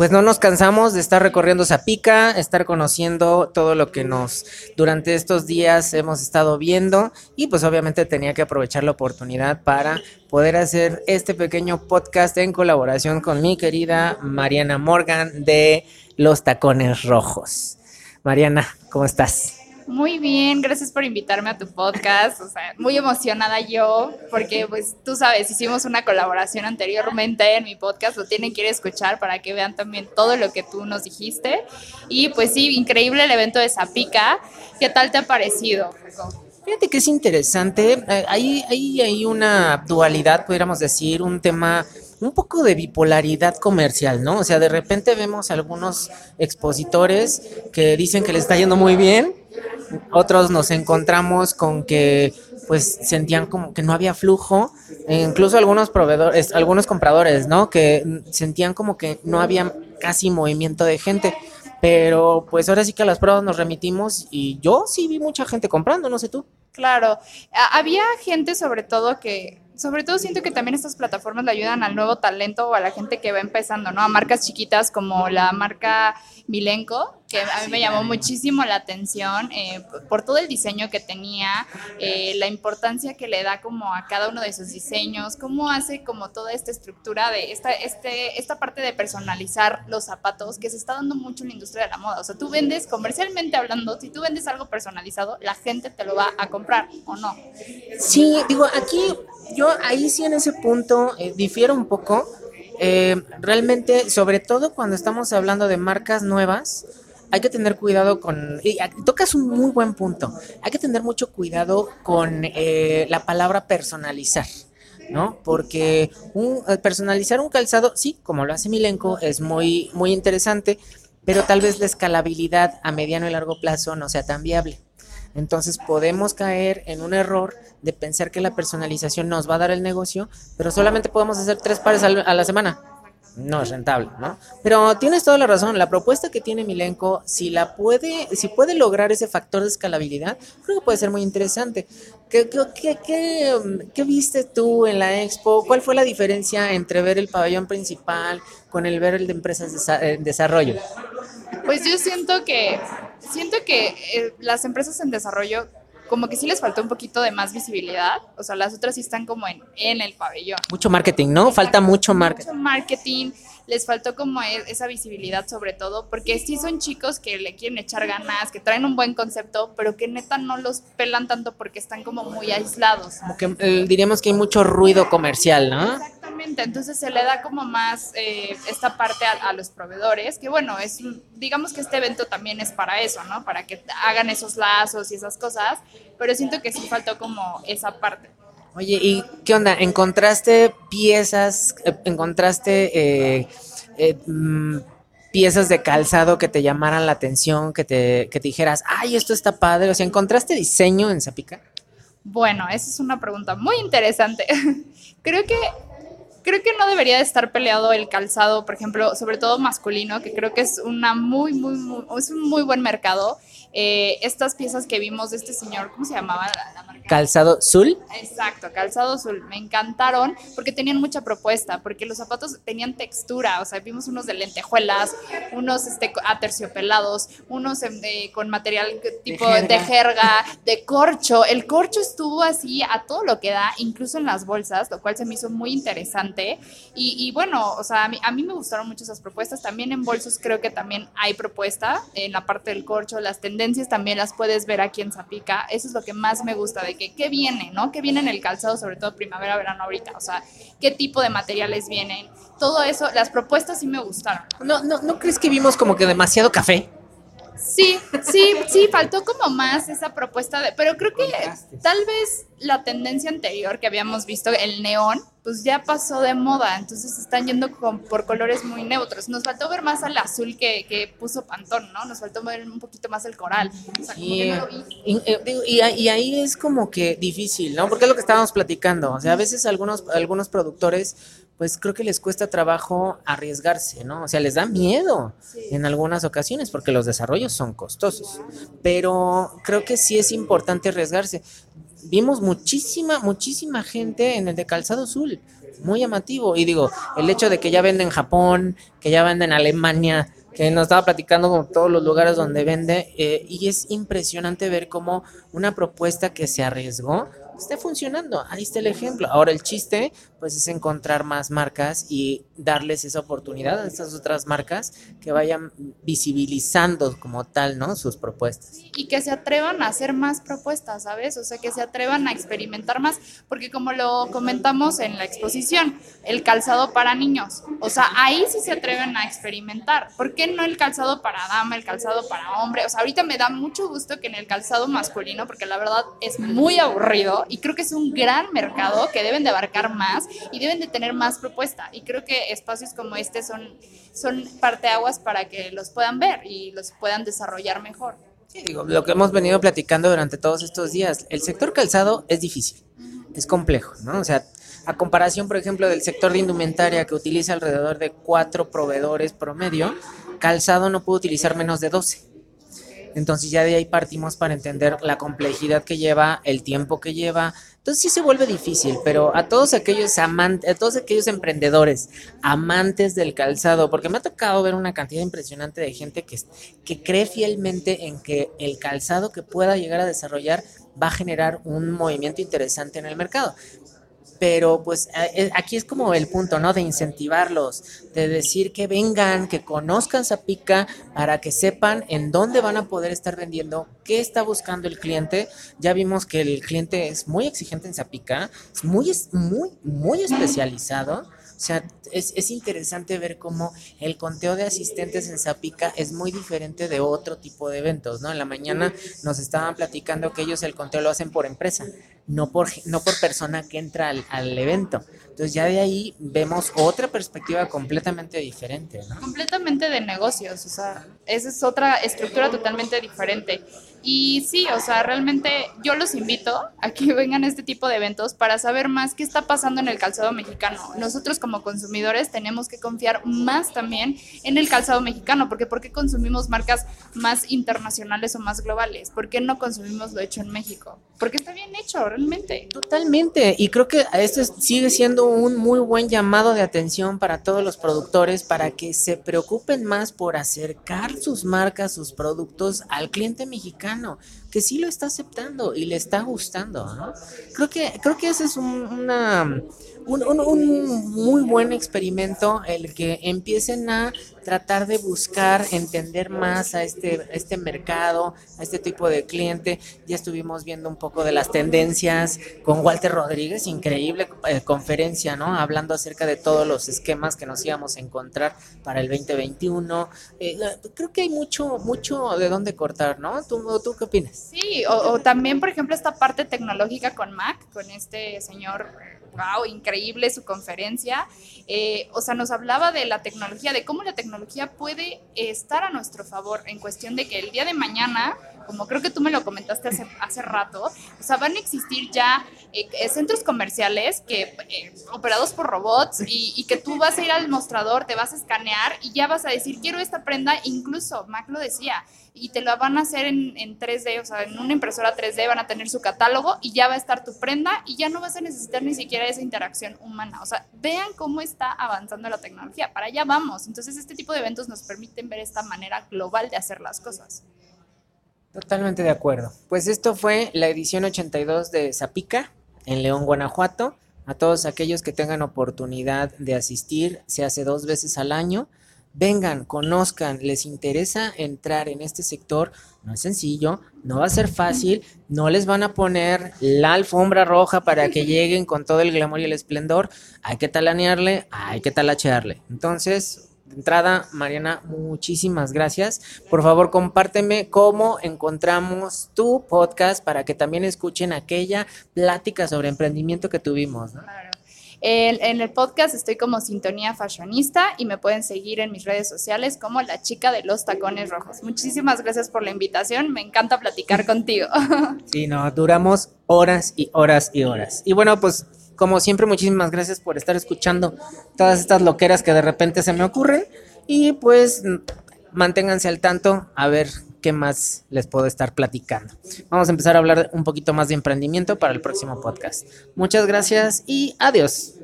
pues no nos cansamos de estar recorriendo Zapica, estar conociendo todo lo que nos durante estos días hemos estado viendo y pues obviamente tenía que aprovechar la oportunidad para poder hacer este pequeño podcast en colaboración con mi querida Mariana Morgan de Los Tacones Rojos. Mariana, ¿cómo estás? Muy bien, gracias por invitarme a tu podcast. O sea, muy emocionada yo, porque pues tú sabes, hicimos una colaboración anteriormente en mi podcast, lo tienen que ir a escuchar para que vean también todo lo que tú nos dijiste. Y pues sí, increíble el evento de Zapica. ¿Qué tal te ha parecido? Fíjate que es interesante, eh, ahí hay, hay una dualidad, pudiéramos decir, un tema un poco de bipolaridad comercial, ¿no? O sea, de repente vemos algunos expositores que dicen que les está yendo muy bien otros nos encontramos con que pues sentían como que no había flujo, e incluso algunos proveedores, algunos compradores, ¿no? Que sentían como que no había casi movimiento de gente. Pero pues ahora sí que a las pruebas nos remitimos y yo sí vi mucha gente comprando, no sé tú. Claro, había gente sobre todo que sobre todo siento que también estas plataformas le ayudan al nuevo talento o a la gente que va empezando, ¿no? A marcas chiquitas como la marca Milenco, que a mí me llamó muchísimo la atención eh, por todo el diseño que tenía, eh, la importancia que le da como a cada uno de sus diseños, cómo hace como toda esta estructura de esta, este, esta parte de personalizar los zapatos que se está dando mucho en la industria de la moda. O sea, tú vendes comercialmente hablando, si tú vendes algo personalizado, la gente te lo va a comprar o no. Sí, digo, aquí yo ahí sí en ese punto eh, difiero un poco. realmente, sobre todo cuando estamos hablando de marcas nuevas, hay que tener cuidado con, y tocas un muy buen punto, hay que tener mucho cuidado con eh, la palabra personalizar. ¿no? Porque un, eh, personalizar un calzado, sí, como lo hace Milenco, es muy, muy interesante, pero tal vez la escalabilidad a mediano y largo plazo no sea tan viable. Entonces podemos caer en un error de pensar que la personalización nos va a dar el negocio, pero solamente podemos hacer tres pares a la semana no es rentable, ¿no? Pero tienes toda la razón, la propuesta que tiene Milenko, si la puede, si puede lograr ese factor de escalabilidad, creo que puede ser muy interesante. ¿Qué, viste tú en la expo? ¿Cuál fue la diferencia entre ver el pabellón principal con el ver el de empresas en desarrollo? Pues yo siento que, siento que eh, las empresas en desarrollo como que sí les faltó un poquito de más visibilidad. O sea, las otras sí están como en, en el pabellón. Mucho marketing, ¿no? Falta mucho marketing. Mucho marketing. Les faltó como e, esa visibilidad sobre todo, porque sí son chicos que le quieren echar ganas, que traen un buen concepto, pero que neta no los pelan tanto porque están como muy aislados. Como que eh, diríamos que hay mucho ruido comercial, ¿no? Exactamente, entonces se le da como más eh, esta parte a, los proveedores, que bueno, es digamos que este evento también es para eso, ¿no? Para que hagan esos lazos y esas cosas, pero siento que sí faltó como esa parte. Oye, ¿y qué onda? ¿Encontraste piezas, eh, encontraste eh, mm, piezas de calzado que te llamaran la atención, que te, que te dijeras, ay, esto está padre? O sea, ¿encontraste diseño en Zapica? Bueno, esa es una pregunta muy interesante. Creo que creo que no debería de estar peleado el calzado, por ejemplo, sobre todo masculino, que creo que es una muy, muy, muy es un muy buen mercado. Eh, estas piezas que vimos de este señor, ¿cómo se llamaba la, marca? Calzado Azul. Exacto, Calzado Azul. Me encantaron porque tenían mucha propuesta, porque los zapatos tenían textura, o sea, vimos unos de lentejuelas, unos este, aterciopelados, unos em, con material tipo de jerga. de corcho. El corcho estuvo así a todo lo que da, incluso en las bolsas, lo cual se me hizo muy interesante. Y, bueno, o sea, a mí, a mí me gustaron mucho esas propuestas. También en bolsos creo que también hay propuesta en la parte del corcho, las tendencias también las puedes ver aquí en Zapica. Eso es lo que más me gusta de que qué viene, ¿no? ¿Qué viene en el calzado, sobre todo primavera, verano ahorita? O sea, qué tipo de materiales vienen. Todo eso, las propuestas sí me gustaron. ¿No, no, ¿no crees que vimos como que demasiado café? Sí, sí, sí, faltó como más esa propuesta de, pero creo que tal vez la tendencia anterior que habíamos visto, el neón, pues ya pasó de moda, entonces están yendo con, por colores muy neutros. Nos faltó ver más al azul que, que puso Pantón, ¿no? Nos faltó ver un poquito más el coral. y, y, ahí es como que difícil, ¿no? Porque es lo que estábamos platicando. O sea, a veces algunos, algunos productores pues creo que les cuesta trabajo arriesgarse, ¿no? O sea, les da miedo en algunas ocasiones porque los desarrollos son costosos, pero creo que sí es importante arriesgarse. Vimos muchísima, muchísima gente en el de Calzado Azul. muy llamativo. Y digo, el hecho de que ya vende en Japón, que ya vende en Alemania, que nos estaba platicando con todos los lugares donde vende, eh, y es impresionante ver cómo una propuesta que se arriesgó esté funcionando. Ahí está el ejemplo. Ahora el chiste, pues, es encontrar más marcas y darles esa oportunidad a estas otras marcas que vayan visibilizando como tal, ¿no? Sus propuestas. Y que se atrevan a hacer más propuestas, ¿sabes? O sea, que se atrevan a experimentar más, porque como lo comentamos en la exposición, el calzado para niños, o sea, ahí sí se atreven a experimentar. ¿Por qué no el calzado para dama, el calzado para hombre? O sea, ahorita me da mucho gusto que en el calzado masculino, porque la verdad es muy aburrido y creo que es un gran mercado que deben de abarcar más y deben de tener más propuesta. Y creo que espacios como este son, son parteaguas para que los puedan ver y los puedan desarrollar mejor. Sí, digo, lo que hemos venido platicando durante todos estos días, el sector calzado es difícil, es complejo, ¿no? O sea, a comparación, por ejemplo, del sector de indumentaria que utiliza alrededor de cuatro proveedores promedio, calzado no puede utilizar menos de 12. Entonces ya de ahí partimos para entender la complejidad que lleva, el tiempo que lleva. Entonces sí se vuelve difícil, pero a todos aquellos amantes, a todos aquellos emprendedores, amantes del calzado, porque me ha tocado ver una cantidad impresionante de gente que, que cree fielmente en que el calzado que pueda llegar a desarrollar va a generar un movimiento interesante en el mercado pero pues eh, aquí es como el punto, ¿no? De incentivarlos, de decir que vengan, que conozcan Zapica para que sepan en dónde van a poder estar vendiendo, qué está buscando el cliente. Ya vimos que el cliente es muy exigente en Zapica, es muy, muy, muy especializado. O sea, es, es, interesante ver cómo el conteo de asistentes en Zapica es muy diferente de otro tipo de eventos, ¿no? En la mañana nos estaban platicando que ellos el conteo lo hacen por empresa no por, no por persona que entra al, al, evento. Entonces ya de ahí vemos otra perspectiva completamente diferente. ¿no? Completamente de negocios, o sea, esa es otra estructura totalmente diferente. Y sí, o sea, realmente yo los invito a que vengan a este tipo de eventos para saber más qué está pasando en el calzado mexicano. Nosotros como consumidores tenemos que confiar más también en el calzado mexicano, porque ¿por qué consumimos marcas más internacionales o más globales? ¿Por qué no consumimos lo hecho en México? Porque está bien hecho, realmente. Totalmente. Y creo que esto sigue siendo un muy buen llamado de atención para todos los productores para que se preocupen más por acercar sus marcas, sus productos al cliente mexicano, mexicano que sí lo está aceptando y le está gustando. ¿no? Creo que creo que ese es una un, un, muy buen experimento el que empiecen a tratar de buscar entender más a este, este mercado, a este tipo de cliente. Ya estuvimos viendo un poco de las tendencias con Walter Rodríguez, increíble eh, conferencia, ¿no? Hablando acerca de todos los esquemas que nos íbamos a encontrar para el 2021. Eh, creo que hay mucho, mucho de dónde cortar, ¿no? ¿Tú, tú qué opinas? Sí, o, o también, por ejemplo, esta parte tecnológica con Mac, con este señor wow, increíble su conferencia. Eh, o sea, nos hablaba de la tecnología, de cómo la tecnología puede estar a nuestro favor en cuestión de que el día de mañana, como creo que tú me lo comentaste hace, hace rato, o sea, van a existir ya eh, centros comerciales que eh, operados por robots y, y, que tú vas a ir al mostrador, te vas a escanear y ya vas a decir, quiero esta prenda, incluso Mac lo decía, y te la van a hacer en, en 3D, o sea, en una impresora 3D van a tener su catálogo y ya va a estar tu prenda y ya no vas a necesitar ni siquiera esa interacción humana. O sea, vean cómo está avanzando la tecnología, para allá vamos. Entonces, este tipo de eventos nos permiten ver esta manera global de hacer las cosas. Totalmente de acuerdo. Pues esto fue la edición 82 de Zapica en León, Guanajuato. A todos aquellos que tengan oportunidad de asistir, se hace dos veces al año vengan, conozcan, les interesa entrar en este sector, no es sencillo, no va a ser fácil, no les van a poner la alfombra roja para que lleguen con todo el glamour y el esplendor, hay que talanearle, hay que talachearle. Entonces, de entrada, Mariana, muchísimas gracias. Por favor, compárteme cómo encontramos tu podcast para que también escuchen aquella plática sobre emprendimiento que tuvimos. ¿no? Claro. En, el podcast estoy como Sintonía Fashionista y me pueden seguir en mis redes sociales como la chica de los tacones rojos. Muchísimas gracias por la invitación, me encanta platicar contigo. Sí, no, duramos horas y horas y horas. Y bueno, pues como siempre, muchísimas gracias por estar escuchando todas estas loqueras que de repente se me ocurren y pues manténganse al tanto a ver qué más les puedo estar platicando. Vamos a empezar a hablar un poquito más de emprendimiento para el próximo podcast. Muchas gracias y adiós.